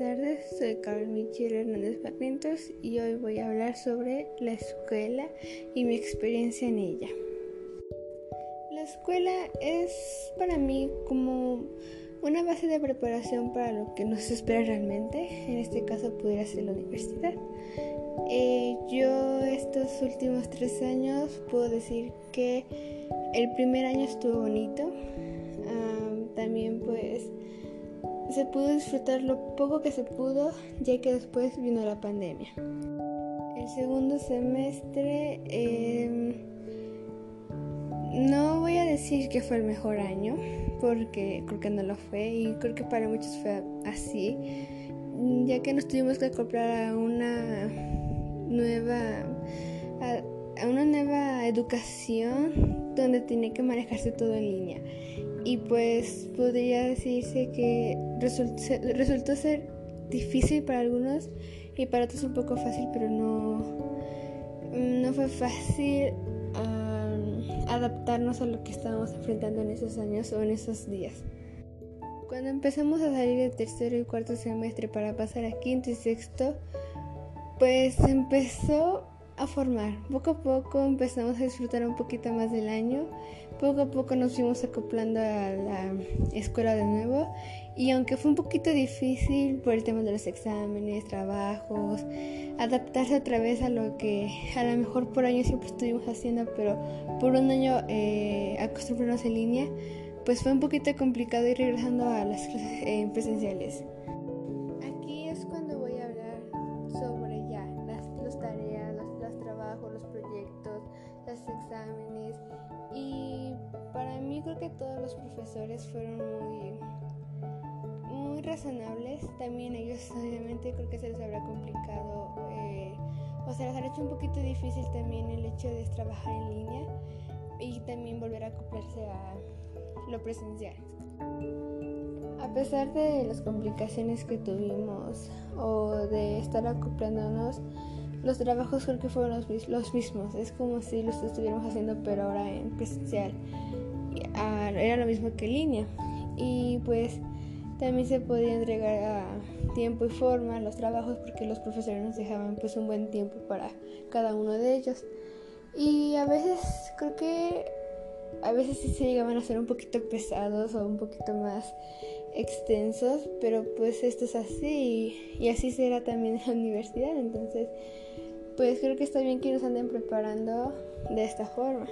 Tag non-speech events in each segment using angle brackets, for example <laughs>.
tardes, soy Carol Michelle Hernández Barrientos y hoy voy a hablar sobre la escuela y mi experiencia en ella. La escuela es para mí como una base de preparación para lo que nos espera realmente, en este caso pudiera ser la universidad. Eh, yo estos últimos tres años puedo decir que el primer año estuvo bonito, también pues se pudo disfrutar lo poco que se pudo, ya que después vino la pandemia. El segundo semestre, em, no voy a decir que fue el mejor año, porque creo que no lo fue, y creo que para muchos fue así, ya que nos tuvimos que acoplar a una nueva, a, a una nueva educación donde tiene que manejarse todo en línea y pues podría decirse que resultó, ser difícil para algunos y para otros un poco fácil, pero no, no fue fácil adaptarnos a lo que estábamos enfrentando en esos años o en esos días. Cuando empezamos a salir de tercero y cuarto semestre para pasar a quinto y sexto, pues empezó a formar. Poco a poco empezamos a disfrutar un poquito más del año. Poco a poco nos fuimos acoplando a la escuela de nuevo. Y aunque fue un poquito difícil por el tema de los exámenes, trabajos, adaptarse otra vez a lo que a lo mejor por año siempre estuvimos haciendo, pero por un año eh, acostumbrarnos en línea, pues fue un poquito complicado ir regresando a las clases eh, presenciales. Mí creo que todos los profesores fueron muy muy razonables también ellos obviamente creo que se les habrá complicado eh, o se les ha hecho un poquito difícil también el hecho de trabajar en línea y también volver a acoplarse a lo presencial a pesar de las complicaciones que tuvimos o de estar acoplándonos los trabajos creo que fueron los, los mismos. Es como si los estuviéramos haciendo, pero ahora en presencial. Era lo mismo que línea. Y pues también se podía entregar a tiempo y forma los trabajos porque los profesores nos dejaban pues un buen tiempo para cada uno de ellos. Y a veces creo que a veces sí se llegaban a ser un poquito pesados o un poquito más extensos, pero pues esto es así y, y así será también en la universidad, entonces pues creo que está bien que nos anden preparando de esta forma.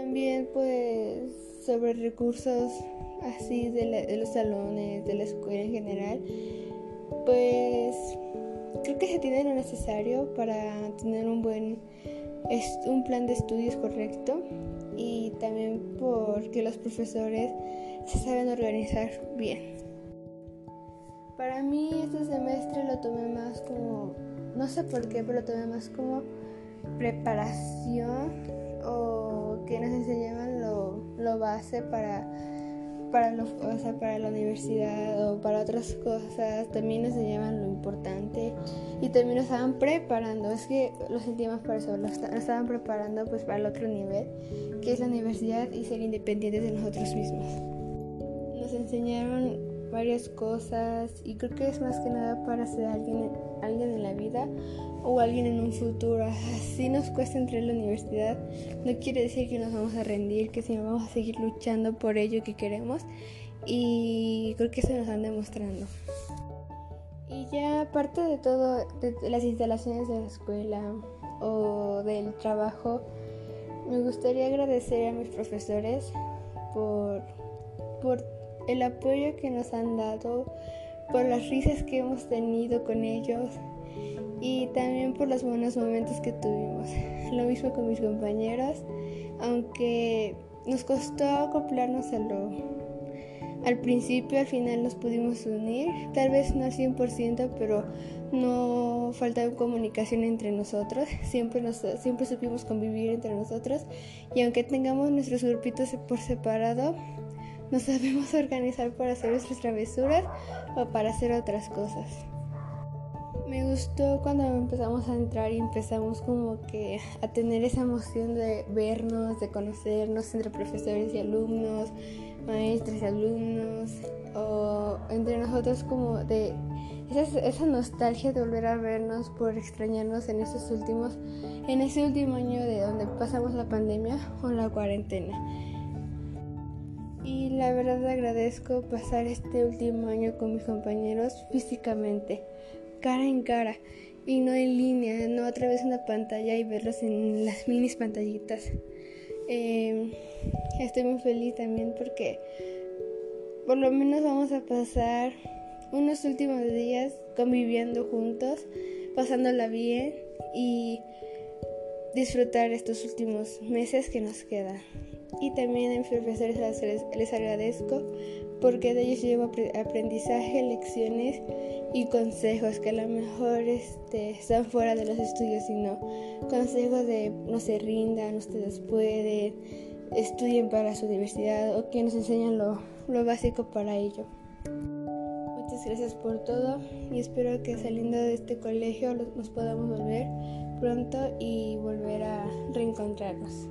También pues sobre recursos así de, los salones, de la escuela en general, pues creo que se tiene lo necesario para tener un buen un plan de estudios correcto y también porque los profesores se saben organizar bien. Para mí este semestre lo tomé más como no sé por qué, pero todavía más como preparación que nos enseñaban lo, lo base para, para, lo, o sea, para la universidad o para otras cosas. También nos enseñaban lo importante y también nos estaban preparando. Es que lo sentíamos por eso, nos estaban preparando pues para el otro nivel, que es la universidad y ser independientes de nosotros mismos. Nos enseñaron varias cosas y creo que es más que nada para ser alguien, alguien en la vida o alguien en un futuro. <laughs> Así nos cuesta entrar a la universidad, no quiere decir que nos vamos a rendir, que si no vamos a seguir luchando por ello que queremos y creo que eso nos están demostrando. Y ya aparte de todo, de las instalaciones de la escuela o del trabajo, me gustaría agradecer a mis profesores por, por el apoyo que nos han dado, por las risas que hemos tenido con ellos y también por los buenos momentos que tuvimos. Lo mismo con mis compañeros, aunque nos costó acoplarnos a lo... Al principio, al final nos pudimos unir, tal vez no al 100%, pero no faltaba comunicación entre nosotros, siempre, nos, siempre supimos convivir entre nosotros y aunque tengamos nuestros grupitos por separado, nos sabemos organizar para hacer nuestras travesuras o para hacer otras cosas. Me gustó cuando empezamos a entrar y empezamos como que a tener esa emoción de vernos, de conocernos entre profesores y alumnos, maestros y alumnos, o entre nosotros como de esa, esa, nostalgia de volver a vernos por extrañarnos en estos últimos, en ese último año de donde pasamos la pandemia o la cuarentena. Y la verdad agradezco pasar este último año con mis compañeros físicamente, cara en cara y no en línea, no a través de una pantalla y verlos en las minis pantallitas. Eh, estoy muy feliz también porque por lo menos vamos a pasar unos últimos días conviviendo juntos, pasándola bien y disfrutar estos últimos meses que nos quedan. Y también a mis profesores les, agradezco porque de ellos llevo aprendizaje, lecciones y consejos que a lo mejor este, están fuera de los estudios, sino consejos de no se rindan, ustedes pueden, estudien para su diversidad o que nos enseñan lo, lo básico para ello. Gracias por todo y espero que saliendo de este colegio nos podamos volver pronto y volver a reencontrarnos.